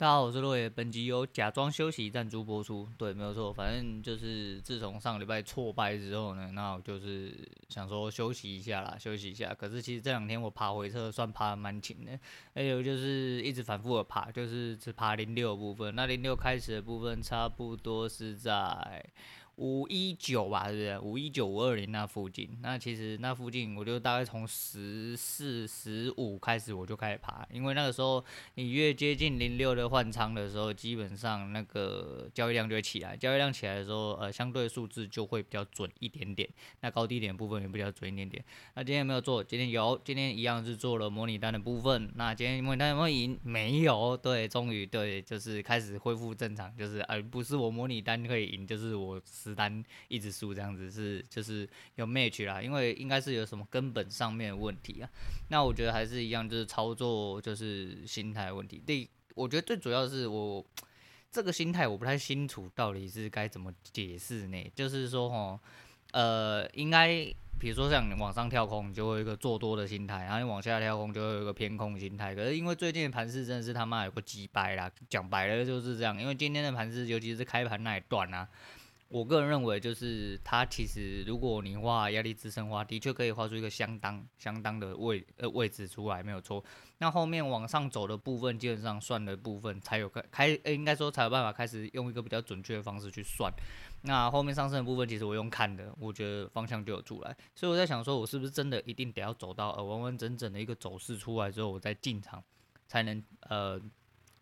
大家好，我是洛野。本集由假装休息赞助播出。对，没有错，反正就是自从上个礼拜挫败之后呢，那我就是想说休息一下啦，休息一下。可是其实这两天我爬回撤算爬得蛮勤的，还有就是一直反复的爬，就是只爬零六的部分。那零六开始的部分差不多是在。五一九吧，是不是？五一九五二零那附近，那其实那附近，我就大概从十四、十五开始我就开始爬，因为那个时候你越接近零六的换仓的时候，基本上那个交易量就会起来，交易量起来的时候，呃，相对数字就会比较准一点点，那高低点部分也比较准一点点。那今天有没有做？今天有，今天一样是做了模拟单的部分。那今天模拟单有没有赢？没有，对，终于对，就是开始恢复正常，就是而、不是我模拟单可以赢，就是我。单一直输这样子是就是有 match 啦，因为应该是有什么根本上面的问题啊。那我觉得还是一样，就是操作就是心态问题。第，我觉得最主要是我这个心态我不太清楚到底是该怎么解释呢？就是说哦，呃，应该。比如说像你往上跳空，就会有一个做多的心态，然后你往下跳空就会有一个偏空心态。可是因为最近的盘势真的是他妈有个鸡掰啦，讲白了就是这样。因为今天的盘势，尤其是开盘那一段啊。我个人认为，就是它其实，如果你画压力支撑的话，的确可以画出一个相当相当的位呃位置出来，没有错。那后面往上走的部分，基本上算的部分才有开开，应该说才有办法开始用一个比较准确的方式去算。那后面上升的部分，其实我用看的，我觉得方向就有出来。所以我在想说，我是不是真的一定得要走到呃完完整整的一个走势出来之后，我再进场，才能呃。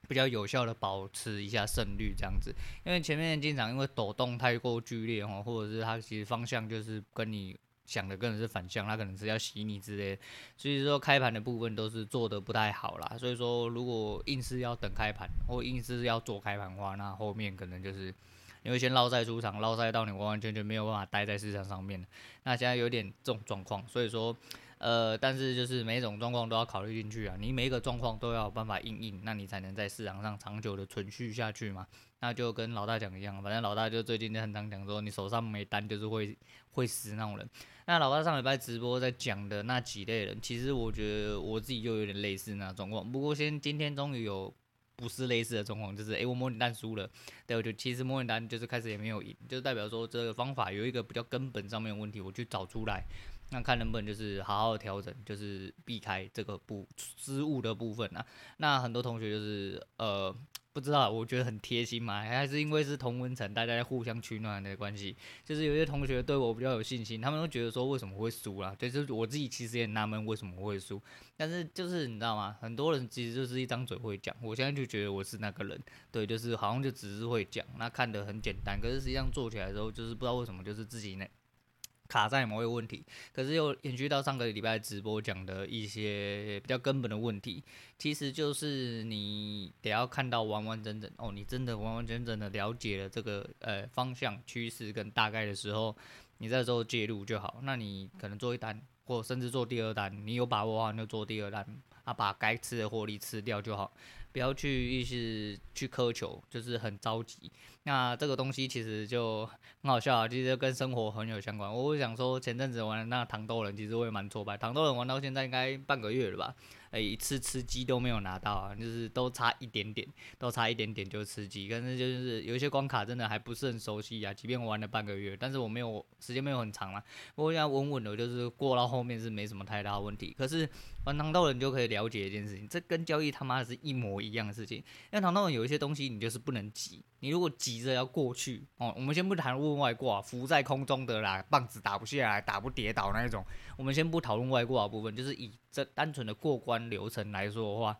比较有效的保持一下胜率这样子，因为前面进场因为抖动太过剧烈哦，或者是它其实方向就是跟你想的可能是反向，它可能是要洗你之类，所以说开盘的部分都是做的不太好啦。所以说如果硬是要等开盘或硬是要做开盘的话，那后面可能就是你会先落赛出场，落赛到你完完全全没有办法待在市场上面。那现在有点这种状况，所以说。呃，但是就是每种状况都要考虑进去啊，你每一个状况都要有办法应应，那你才能在市场上长久的存续下去嘛。那就跟老大讲一样，反正老大就最近就很常讲说，你手上没单就是会会死那种人。那老大上礼拜直播在讲的那几类人，其实我觉得我自己就有点类似那状况。不过先今天终于有不是类似的状况，就是诶、我模拟单输了，对，我就其实模拟单就是开始也没有赢，就代表说这个方法有一个比较根本上面的问题，我去找出来。那看能不能就是好好调整，就是避开这个不失误的部分啊。那很多同学就是呃不知道，我觉得很贴心嘛，还是因为是同温层，大家互相取暖的关系。就是有些同学对我比较有信心，他们都觉得说为什么会输啦？就是我自己其实也纳闷为什么会输。但是就是你知道吗？很多人其实就是一张嘴会讲，我现在就觉得我是那个人，对，就是好像就只是会讲，那看得很简单，可是实际上做起来的时候，就是不知道为什么就是自己那。卡在某一个问题，可是又延续到上个礼拜直播讲的一些比较根本的问题，其实就是你得要看到完完整整哦，你真的完完整整的了解了这个呃方向趋势跟大概的时候，你再做介入就好。那你可能做一单，或甚至做第二单，你有把握的话，你就做第二单，啊，把该吃的获利吃掉就好。不要去一直去苛求，就是很着急。那这个东西其实就很好笑啊，其实跟生活很有相关。我会想说，前阵子玩的那糖豆人，其实我也蛮挫败。糖豆人玩到现在应该半个月了吧？诶，一次吃鸡都没有拿到啊，就是都差一点点，都差一点点就吃鸡。但是就是有一些关卡真的还不是很熟悉啊，即便我玩了半个月，但是我没有时间没有很长嘛。不过现在稳稳的，就是过到后面是没什么太大问题。可是玩糖豆人就可以了解一件事情，这跟交易他妈的是一模一样的事情。因为糖豆人有一些东西你就是不能急，你如果急着要过去哦，我们先不谈论外挂，浮在空中的啦，棒子打不下来，打不跌倒那一种，我们先不讨论外挂部分，就是以这单纯的过关。流程来说的话，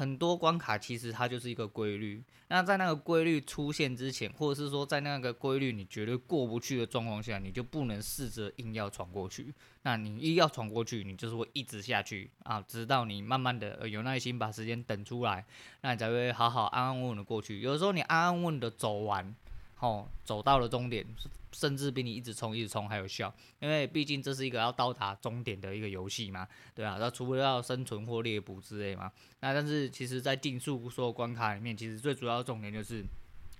很多关卡其实它就是一个规律。那在那个规律出现之前，或者是说在那个规律你绝对过不去的状况下，你就不能试着硬要闯过去。那你一要闯过去，你就是会一直下去啊，直到你慢慢的有耐心把时间等出来，那你才会好好安安稳稳的过去。有时候你安安稳稳的走完。哦，走到了终点，甚至比你一直冲一直冲还有效，因为毕竟这是一个要到达终点的一个游戏嘛，对啊，那除非要生存或猎捕之类嘛，那但是其实在竞速所有关卡里面，其实最主要的重点就是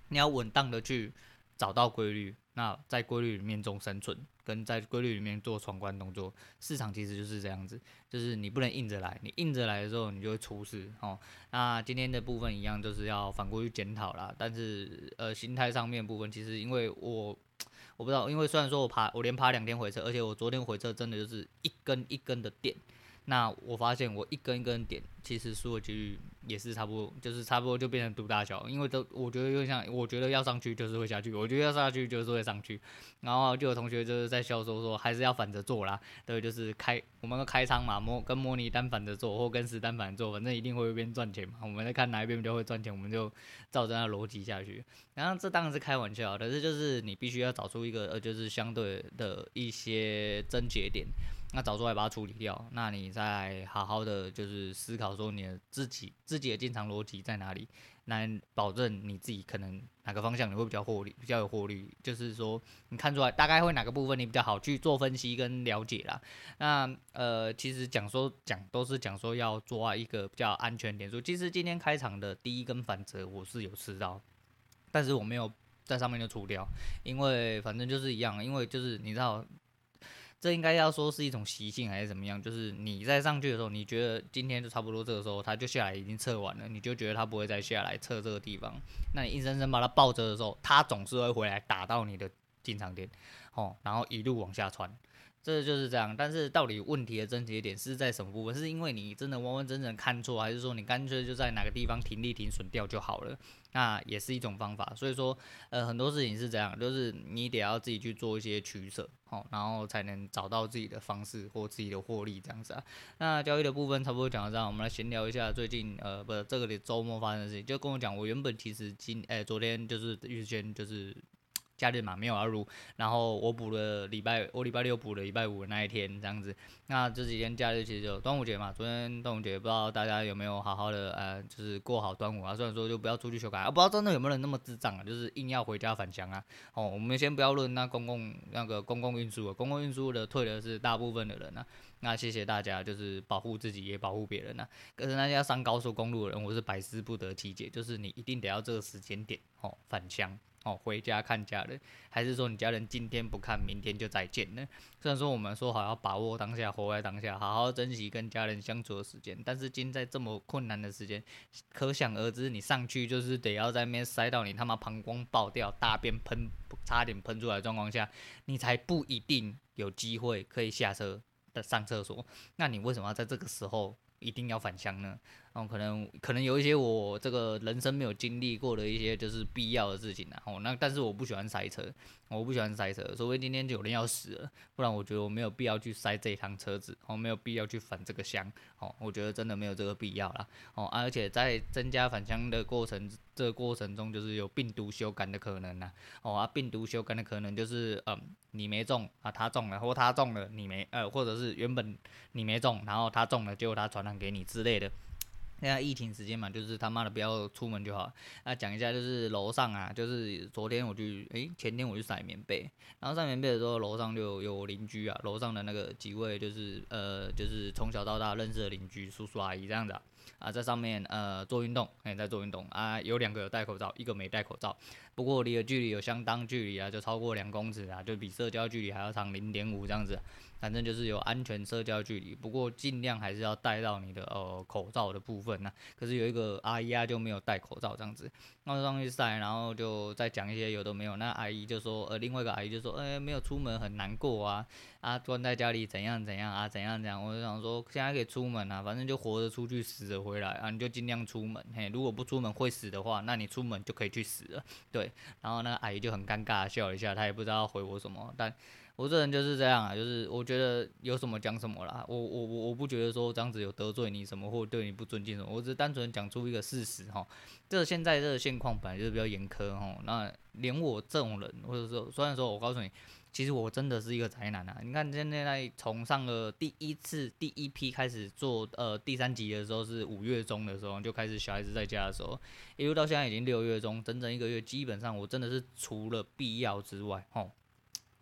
你要稳当的去找到规律，那在规律里面中生存，跟在规律里面做闯关动作，市场其实就是这样子，就是你不能硬着来，你硬着来的时候，你就会出事哦。那今天的部分一样，就是要反过去检讨啦。但是呃，心态上面部分，其实因为我我不知道，因为虽然说我爬，我连爬两天回撤，而且我昨天回撤真的就是一根一根的点。那我发现我一根一根点，其实输的几率也是差不多，就是差不多就变成赌大小，因为都我觉得就像我觉得要上去就是会下去，我觉得要下去就是会上去，然后就有同学就是在笑说说还是要反着做啦，对，就是开我们开仓嘛，模跟模拟单反着做或跟实单反着做，反正一定会一边赚钱嘛，我们在看哪一边比较会赚钱，我们就照着那逻辑下去，然后这当然是开玩笑，但是就是你必须要找出一个呃就是相对的一些症结点。那找出来把它处理掉，那你再好好的就是思考说你的自己自己的进场逻辑在哪里，来保证你自己可能哪个方向你会比较获利，比较有获利，就是说你看出来大概会哪个部分你比较好去做分析跟了解啦。那呃，其实讲说讲都是讲说要抓一个比较安全点数。其实今天开场的第一根反折我是有吃到，但是我没有在上面就出掉，因为反正就是一样，因为就是你知道。这应该要说是一种习性还是怎么样？就是你在上去的时候，你觉得今天就差不多这个时候，他就下来已经测完了，你就觉得他不会再下来测这个地方。那你硬生生把他抱着的时候，他总是会回来打到你的进场点，哦，然后一路往下穿。这就是这样，但是到底问题的症结点是在什么部分？是因为你真的完完整整看错，还是说你干脆就在哪个地方停利停损掉就好了？那也是一种方法。所以说，呃，很多事情是这样，就是你得要自己去做一些取舍，好，然后才能找到自己的方式或自己的获利这样子啊。那交易的部分差不多讲到这样，我们来闲聊一下最近呃，不，这个里周末发生的事情，就跟我讲，我原本其实今，哎，昨天就是预先就是。假日嘛，没有要录，然后我补了礼拜，我礼拜六补了礼拜五的那一天这样子。那这几天假日其实就端午节嘛，昨天端午节不知道大家有没有好好的呃，就是过好端午啊。虽然说就不要出去修改，啊，不知道真的有没有人那么智障啊，就是硬要回家返乡啊。哦，我们先不要论那公共那个公共运输啊，公共运输的退的是大部分的人啊。那谢谢大家，就是保护自己也保护别人啊。可是那些要上高速公路的人，我是百思不得其解，就是你一定得要这个时间点哦返乡。哦，回家看家人，还是说你家人今天不看，明天就再见呢？虽然说我们说好要把握当下，活在当下，好好珍惜跟家人相处的时间，但是今在这么困难的时间，可想而知，你上去就是得要在那边塞到你他妈膀胱爆掉，大便喷，差点喷出来的状况下，你才不一定有机会可以下车的上厕所。那你为什么要在这个时候一定要返乡呢？哦，可能可能有一些我这个人生没有经历过的一些就是必要的事情啊。哦，那但是我不喜欢塞车，我不喜欢塞车，除非今天有人要死了，不然我觉得我没有必要去塞这一趟车子，哦，没有必要去返这个乡，哦，我觉得真的没有这个必要啦。哦，而且在增加返乡的过程，这个过程中就是有病毒修改的可能呐。哦，啊，病毒修改的可能就是，嗯，你没中啊，他中了，或他中了，你没，呃，或者是原本你没中，然后他中了，结果他传染给你之类的。现在疫情时间嘛，就是他妈的不要出门就好。那讲一下，就是楼上啊，就是昨天我去，诶、前天我去晒棉被，然后晒棉被的时候，楼上就有邻居啊，楼上的那个几位就是呃，就是从小到大认识的邻居叔叔阿姨这样子啊，在上面呃做运动，哎、在做运动啊，有两个有戴口罩，一个没戴口罩，不过离的距离有相当距离啊，就超过两公尺啊，就比社交距离还要长零点五这样子。反正就是有安全社交距离，不过尽量还是要戴到你的呃口罩的部分呢、可是有一个阿姨啊就没有戴口罩这样子，那上去晒，然后就再讲一些有的没有。那阿姨就说，呃，另外一个阿姨就说，哎、没有出门很难过啊，啊，关在家里怎样怎样啊，怎样怎样。我就想说，现在可以出门啊，反正就活着出去，死着回来啊，你就尽量出门。嘿，如果不出门会死的话，那你出门就可以去死了。对，然后那个阿姨就很尴尬笑一下，她也不知道回我什么，但。我这人就是这样啊，就是我觉得有什么讲什么啦，我我我我不觉得说这样子有得罪你什么或对你不尊敬什么，我只是单纯讲出一个事实哈。这现在这个现况本来就是比较严苛哈，那连我这种人，或者说虽然说我告诉你，其实我真的是一个宅男啊。你看现在从上个第一次第一批开始做呃第三集的时候是五月中的时候就开始小孩子在家的时候，一路到现在已经六月中，整整一个月，基本上我真的是除了必要之外，吼。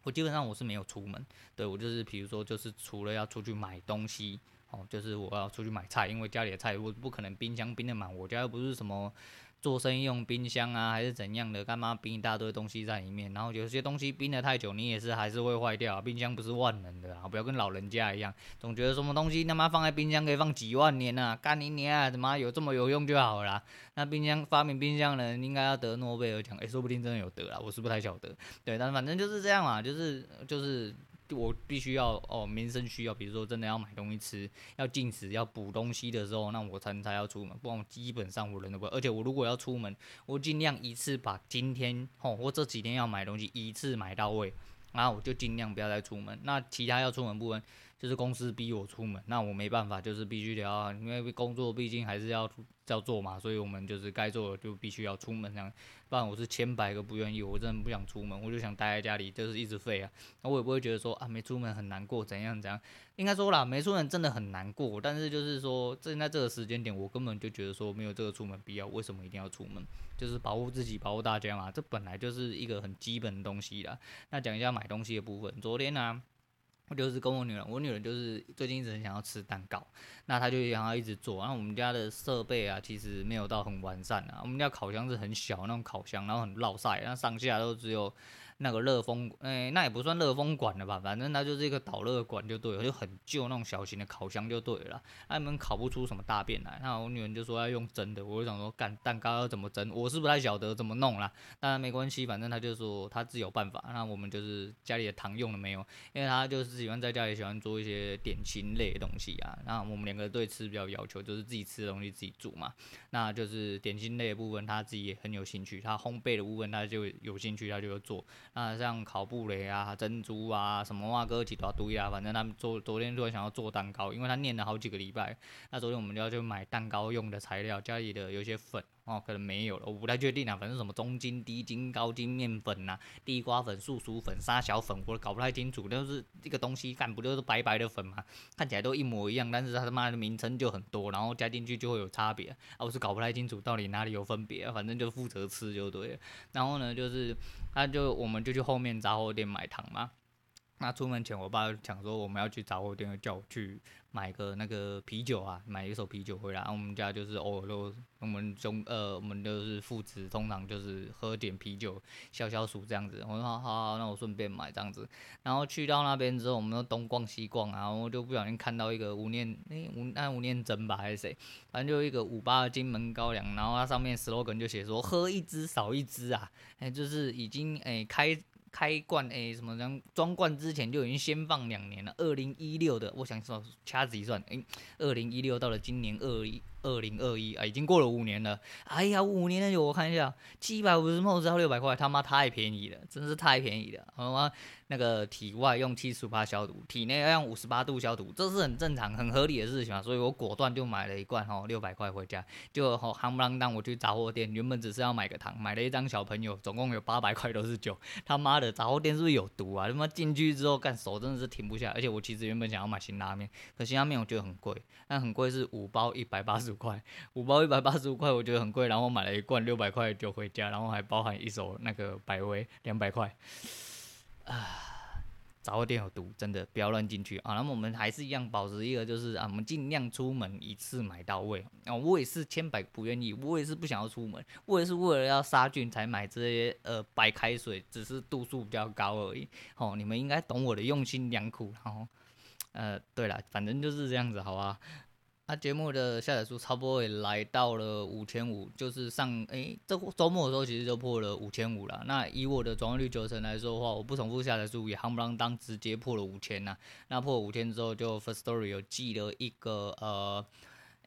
我基本上我是没有出门，对，我就是比如说就是除了要出去买东西，哦，就是我要出去买菜，因为家里的菜我不可能冰箱冰的满，我家又不是什么做生意用冰箱啊，还是怎样的？干嘛冰一大堆东西在里面？然后有些东西冰得太久，你也是还是会坏掉。冰箱不是万能的啊，不要跟老人家一样，总觉得什么东西他妈放在冰箱可以放几万年啊，干你娘啊！他妈有这么有用就好了。那冰箱发明冰箱的人应该要得诺贝尔奖，诶、说不定真的有得啦，我是不太晓得。对，但反正就是这样嘛，就是就是。我必须要哦，民生需要，比如说真的要买东西吃，要进食，要补东西的时候，那我才才要出门，不然基本上我人都不。而且我如果要出门，我尽量一次把今天哦我这几天要买东西一次买到位，然后我就尽量不要再出门。那其他要出门部分，就是公司逼我出门，那我没办法，就是必须得要，因为工作毕竟还是要要做嘛，所以我们就是该做的就必须要出门这样。不然我是千百个不愿意，我真的不想出门，我就想待在家里，就是一直废啊。那我也不会觉得说啊没出门很难过，怎样怎样。应该说啦，没出门真的很难过，但是就是说，现在这个时间点，我根本就觉得说没有这个出门必要。为什么一定要出门？就是保护自己，保护大家嘛。这本来就是一个很基本的东西啦。那讲一下买东西的部分，昨天呢、我就是跟我女儿，我女儿就是最近一直很想要吃蛋糕，那她就想要一直做。然后我们家的设备啊，其实没有到很完善啊。我们家烤箱是很小那种烤箱，然后很烙晒，然后上下都只有。那个热风，诶、欸，那也不算热风管了吧，反正它就是一个导热管就对了，就很旧那种小型的烤箱就对了。他们烤不出什么大便来，那我女儿就说要用蒸的，我就想说干蛋糕要怎么蒸，我是不太晓得怎么弄啦。当然没关系，反正他就说他自有办法。那我们就是家里的糖用了没有？因为他就是喜欢在家里喜欢做一些点心类的东西啊。那我们两个对吃比较要求，就是自己吃的东西自己煮嘛。那就是点心类的部分，他自己也很有兴趣。他烘焙的部分，他就有兴趣，他就会做。那像烤布雷啊、珍珠啊、什么哇哥几大堆啊，反正他们昨昨天突然想要做蛋糕，因为他念了好几个礼拜。那昨天我们就要去买蛋糕用的材料，家里的有些粉。哦，可能没有了，我不太确定啊。反正什么中筋、低筋、高筋面粉呐、地瓜粉、素薯粉、沙小粉，我都搞不太清楚。就是这个东西，干不就是白白的粉嘛？看起来都一模一样，但是它他妈的名称就很多，然后加进去就会有差别啊。我是搞不太清楚到底哪里有分别。反正就负责吃就对了。然后呢，就是他就我们就去后面杂货店买糖嘛。那出门前，我爸讲说我们要去杂货店，叫我去买个那个啤酒啊，买一手啤酒回来。然后我们家就是偶尔都，我们兄呃，我们就是父子，通常就是喝点啤酒消消暑这样子。我说好好好，那我顺便买这样子。然后去到那边之后，我们都东逛西逛啊，然后就不小心看到一个吴念那吴那吴念真吧还是谁，反正就一个五八的金门高粱，然后它上面 slogan 就写说喝一支少一支啊，哎就是已经哎开。开罐诶、什么装罐之前就已经先放两年了。二零一六的，我想说掐指一算，诶、二零一六到了今年二一。二零二一啊，已经过了五年了。哎呀，五年了有我看一下，七百五十毫升只要六百块，他妈太便宜了，真是太便宜了。好吗？那个体外用七十五趴消毒，体内要用五十八度消毒，这是很正常、很合理的事情嘛。所以我果断就买了一罐哦，六百块回家。就好夯不啷当，我去杂货店，原本只是要买个糖，买了一张小朋友，总共有八百块都是酒。他妈的，杂货店是不是有毒啊？他妈进去之后，干手真的是停不下。而且我其实原本想要买辛拉面，可辛拉面我觉得很贵，但很贵是五包一百八十五块，五包一百八十五块我觉得很贵，然后我买了一罐六百块的酒回家，然后还包含一手那个百威两百块。啊，杂货店有毒，真的不要乱进去啊！那么我们还是一样保持一个，就是啊，我们尽量出门一次买到位啊。我也是千百不愿意，我也是不想要出门，我也是为了要杀菌才买这些呃白开水，只是度数比较高而已。哦，你们应该懂我的用心良苦。然后呃，对了，反正就是这样子，好吧。那、啊、节目的下载数差不多也来到了五千五，就是上诶、欸，这周末的时候其实就破了五千五了。那以我的转换率九成来说的话，我不重复下载数也夯不啷当直接破了五千呐。那破五千之后，就 Firstory 有寄了一个呃。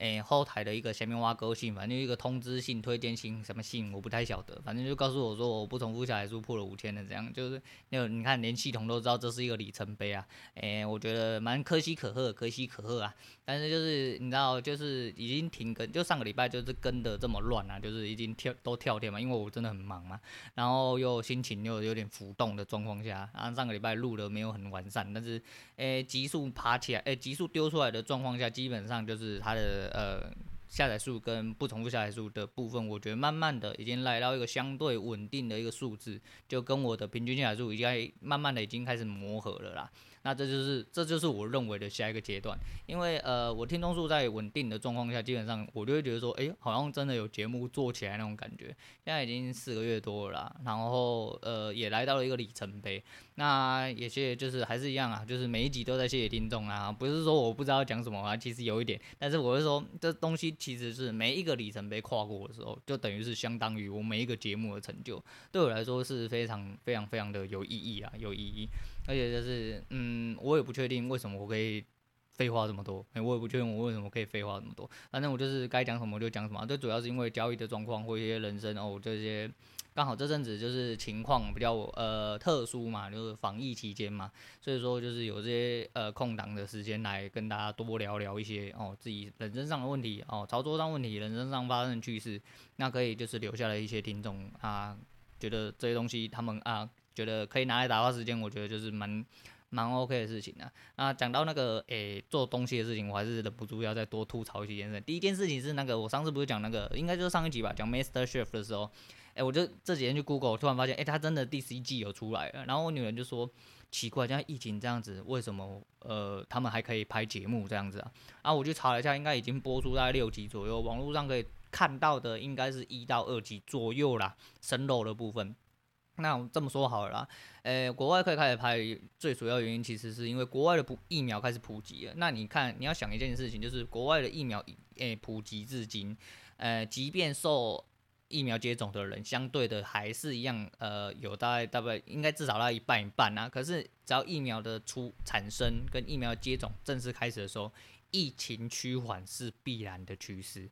诶、后台的一个下面挖沟信，反正一个通知信、推荐信，什么信我不太晓得，反正就告诉我说我不重复下载数破了五千的这样，就是那你看连系统都知道这是一个里程碑啊，诶、我觉得蛮可喜可贺，可喜可贺啊。但是就是你知道，就是已经停更，就上个礼拜就是跟的这么乱啊，就是已经跳都跳天嘛，因为我真的很忙嘛，然后又心情又有点浮动的状况下，然后上个礼拜录的没有很完善，但是诶，急速爬起来，诶，急速丢出来的状况下，基本上就是它的。呃，下载数跟不重复下载数的部分，我觉得慢慢的已经来到一个相对稳定的一个数字，就跟我的平均下载数已经慢慢的已经开始磨合了啦。那这就是这就是我认为的下一个阶段，因为呃，我听众数在稳定的状况下，基本上我就会觉得说，哎、好像真的有节目做起来那种感觉。现在已经四个月多了啦，然后呃，也来到了一个里程碑。那也谢谢，就是还是一样啊，就是每一集都在谢谢听众啊，不是说我不知道讲什么啊，其实有一点，但是我是说，这东西其实是每一个里程碑跨过的时候，就等于是相当于我每一个节目的成就，对我来说是非常非常非常的有意义啊，有意义。而且就是，嗯，我也不确定为什么我可以废话这么多，哎，我也不确定我为什么可以废话这么多。反正我就是该讲什么就讲什么，这主要是因为交易的状况或一些人生哦这些。刚好这阵子就是情况比较呃特殊嘛，就是防疫期间嘛，所以说就是有这些呃空档的时间来跟大家多聊聊一些哦自己人生上的问题哦，操作上问题，人生上发生的趣事，那可以就是留下来一些听众啊，觉得这些东西他们啊觉得可以拿来打发时间，我觉得就是蛮蛮 OK 的事情啊。那讲到那个诶、做东西的事情，我还是忍不住要再多吐槽几件事。第一件事情是那个我上次不是讲那个，应该就是上一集吧，讲 Master Chef 的时候。哎、我就这几天去 Google，突然发现，哎、欸，他真的第十一季有出来了。然后我女人就说，奇怪，像疫情这样子，为什么呃他们还可以拍节目这样子啊？啊我去查了一下，应该已经播出大概六集左右，网络上可以看到的应该是一到二集左右啦，生肉的部分。那我这么说好了啦，呃、国外可以开始拍，最主要原因其实是因为国外的普疫苗开始普及了。那你看，你要想一件事情，就是国外的疫苗，诶、普及至今，呃，即便受疫苗接种的人相对的还是一样，呃，有大概大概应该至少到一半一半啊。可是只要疫苗的出产生跟疫苗接种正式开始的时候，疫情趋缓是必然的趋势。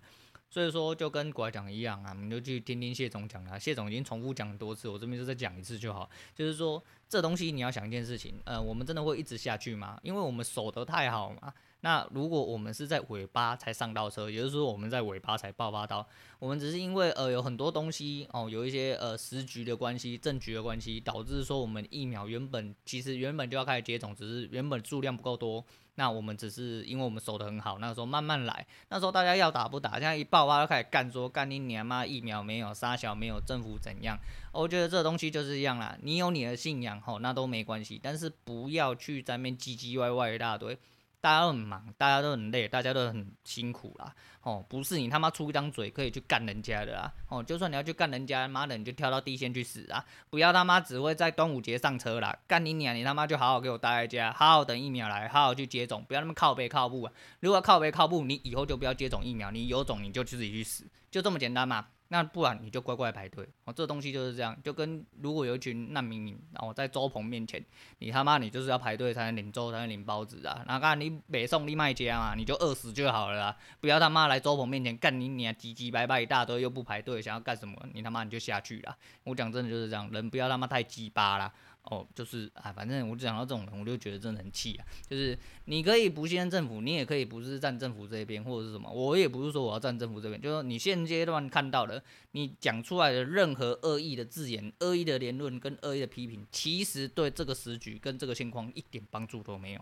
所以说就跟国外讲一样啊，你就去听听谢总讲的。谢总已经重复讲多次，我这边就再讲一次就好。就是说这东西你要想一件事情，呃，我们真的会一直下去吗？因为我们守得太好嘛。那如果我们是在尾巴才上到车，也就是说我们在尾巴才爆发到，我们只是因为呃有很多东西哦，有一些呃时局的关系、政局的关系，导致说我们疫苗原本其实原本就要开始接种，只是原本数量不够多。那我们只是因为我们守得很好，那时候慢慢来。那时候大家要打不打，现在一爆发就开始干说干你娘妈疫苗没有，杀小没有，政府怎样？我觉得这东西就是这样啦。你有你的信仰吼，那都没关系，但是不要去在那边唧唧歪歪一大堆。大家都很忙，大家都很累，大家都很辛苦啦。哦，不是你他妈出一张嘴可以去干人家的啦。哦，就算你要去干人家，妈的你就跳到地线去死啊！不要他妈只会在端午节上车啦。干你娘！你他妈就好好给我待在家，好好等疫苗来，好好去接种，不要那么靠背靠步啊！如果靠背靠步，你以后就不要接种疫苗，你有种你就自己去死，就这么简单嘛。那不然你就乖乖排队哦，这东西就是这样，就跟如果有一群难民然后在周鹏面前，你他妈你就是要排队才能领粥，才能领包子啊！那看你北送你卖家嘛，你就饿死就好了啦！不要他妈来周鹏面前干你你啊，唧唧歪歪一大堆又不排队，想要干什么？你他妈你就下去啦！我讲真的就是这样，人不要他妈太鸡巴啦。哦，就是啊，反正我就讲到这种，我就觉得真的很气啊。就是你可以不信任政府，你也可以不是站政府这边或者是什么，我也不是说我要站政府这边，就是你现阶段看到的，你讲出来的任何恶意的字眼、恶意的言论跟恶意的批评，其实对这个时局跟这个情况一点帮助都没有。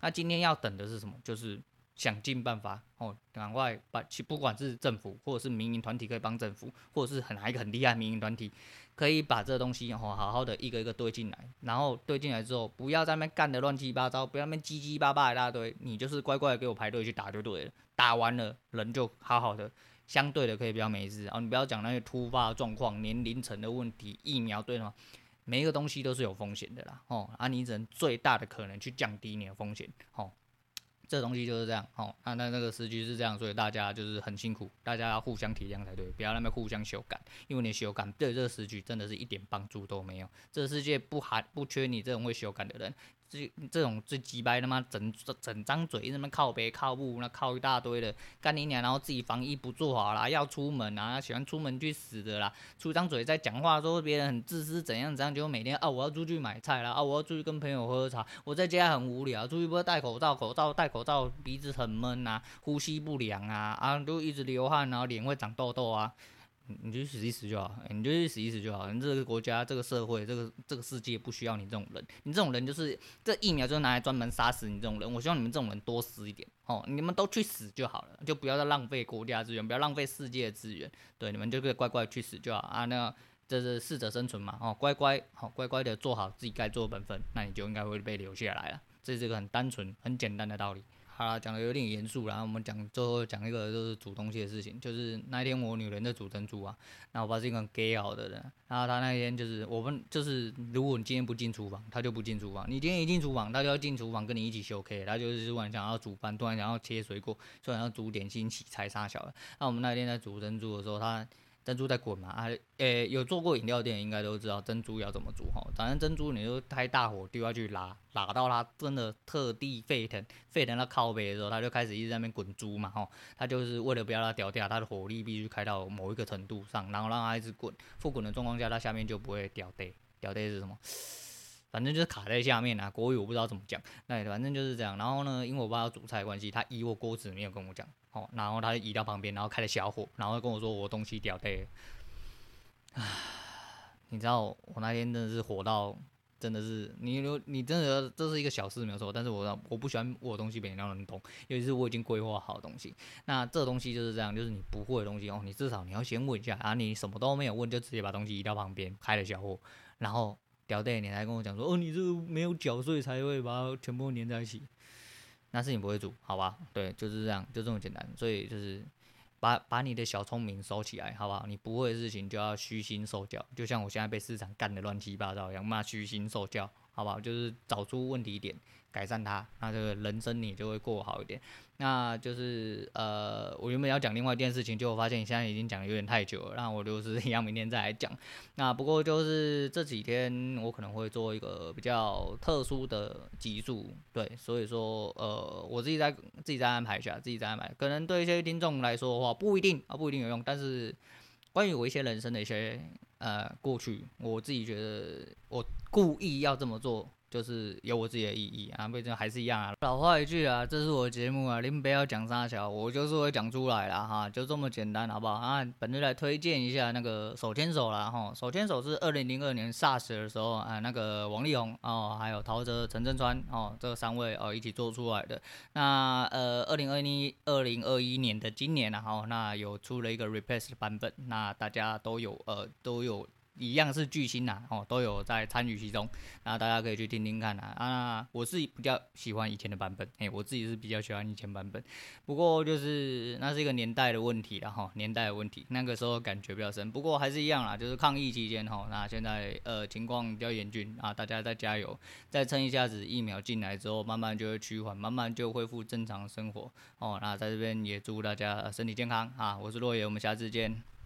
那今天要等的是什么？就是想尽办法哦，赶快把其，不管是政府或者是民营团体可以帮政府，或者是很哪一个很厉害民营团体。可以把这东西吼好好的一个一个堆进来，然后堆进来之后，不要在那边干的乱七八糟，不要那边叽叽巴巴一大堆，你就是乖乖的给我排队去打就对了。打完了人就好好的，相对的可以比较没事啊。你不要讲那些突发状况、年龄层的问题、疫苗对吗？每一个东西都是有风险的啦，哦，啊，你只能最大的可能去降低你的风险，哦。这东西就是这样，哦，那那那个时局是这样，所以大家就是很辛苦，大家要互相体谅才对，不要那么互相修改，因为你修改对这个时局真的是一点帮助都没有，这个世界不含不缺你这种会修改的人。这这种最鸡掰他妈整整张嘴一直那么靠别靠步，那靠一大堆的干你娘，然后自己防疫不做好啦，要出门啊，喜欢出门去死的啦，出张嘴在讲话说别人很自私怎样怎样，结果每天啊我要出去买菜啦，啊我要出去跟朋友喝茶，我在家很无聊，出去不戴口罩，口罩戴口罩鼻子很闷啊，呼吸不良啊，啊都一直流汗，然后脸会长痘痘啊。你就死一死就好，你就去死一死就好。你这个国家、这个社会、这个这个世界不需要你这种人。你这种人就是这疫苗就是拿来专门杀死你这种人。我希望你们这种人多死一点哦，你们都去死就好了，就不要再浪费国家资源，不要浪费世界的资源。对，你们就可以乖乖去死就好啊。那这是适者生存嘛，哦，乖乖好，乖乖的做好自己该做的本分，那你就应该会被留下来了。这是一个很单纯、很简单的道理。好了，讲的有点严肃，然后我们讲最后讲一个就是煮东西的事情，就是那一天我女人在煮珍珠啊，那我爸是一个很 gay 好的人，然后他那天就是我们就是如果你今天不进厨房，他就不进厨房；你今天一进厨房，他就要进厨房跟你一起修 K，他就是突然想要煮饭，突然想要切水果，突然要煮点心、洗菜、杀小的。那我们那天在煮珍珠的时候，他。珍珠在滚嘛啊，诶、有做过饮料店应该都知道珍珠要怎么煮哈。反正珍珠你就开大火丢下去拉，拉到它真的特地沸腾，沸腾到靠背的时候，它就开始一直在那边滚珠嘛吼。它就是为了不要它掉掉，它的火力必须开到某一个程度上，然后让它一直滚。复滚的状况下，它下面就不会掉带。掉带是什么？反正就是卡在下面啊，国语我不知道怎么讲。那反正就是这样。然后呢，因为我爸要煮菜的关系，他移我锅子没有跟我讲。哦，然后他就移到旁边，然后开了小火，然后跟我说我东西掉带。唉，你知道我那天真的是火到，真的是你如你真的这是一个小事没有错，但是我我不喜欢我东西被人家动，尤其是我已经规划好的东西。那这东西就是这样，就是你不会的东西哦，你至少你要先问一下啊，你什么都没有问就直接把东西移到旁边，开了小火，然后。掉带，你还跟我讲说，哦，你这个没有搅碎才会把它全部粘在一起，那是你不会煮，好吧？对，就是这样，就这么简单。所以就是把把你的小聪明收起来，好不好？你不会的事情就要虚心受教，就像我现在被市场干的乱七八糟一样，骂虚心受教，好不好？就是找出问题点。改善它，那这个人生你就会过好一点。那就是呃，我原本要讲另外一件事情，就我发现现在已经讲的有点太久了，那我就是一样，明天再来讲。那不过就是这几天我可能会做一个比较特殊的集数，对，所以说呃，我自己在自己再安排一下，自己再安排。可能对一些听众来说的话，不一定啊，不一定有用。但是关于我一些人生的一些呃过去，我自己觉得我故意要这么做。就是有我自己的意义啊，毕竟还是一样啊。老话一句啊，这是我的节目啊，您不要讲三桥，我就是会讲出来了哈，就这么简单，好不好？啊，本日来推荐一下那个手牵手啦哈，手牵手是二零零二年 SARS 的时候啊，那个王力宏哦，还有陶喆、陈镇川哦，这三位哦一起做出来的。那呃，二零二一二零二一年的今年呢，哈，那有出了一个 Replace 的版本，那大家都有呃都有。一样是巨星呐，哦，都有在参与其中，那大家可以去听听看呐。啊，我是比较喜欢以前的版本，哎，我自己是比较喜欢以前版本。不过就是那是一个年代的问题了哈，年代的问题，那个时候感觉比较深。不过还是一样啦，就是抗疫期间哈，那现在呃情况比较严峻啊，大家再加油，再撑一下子，疫苗进来之后，慢慢就会趋缓，慢慢就恢复正常生活哦。那在这边也祝大家身体健康啊，我是洛爷，我们下次见。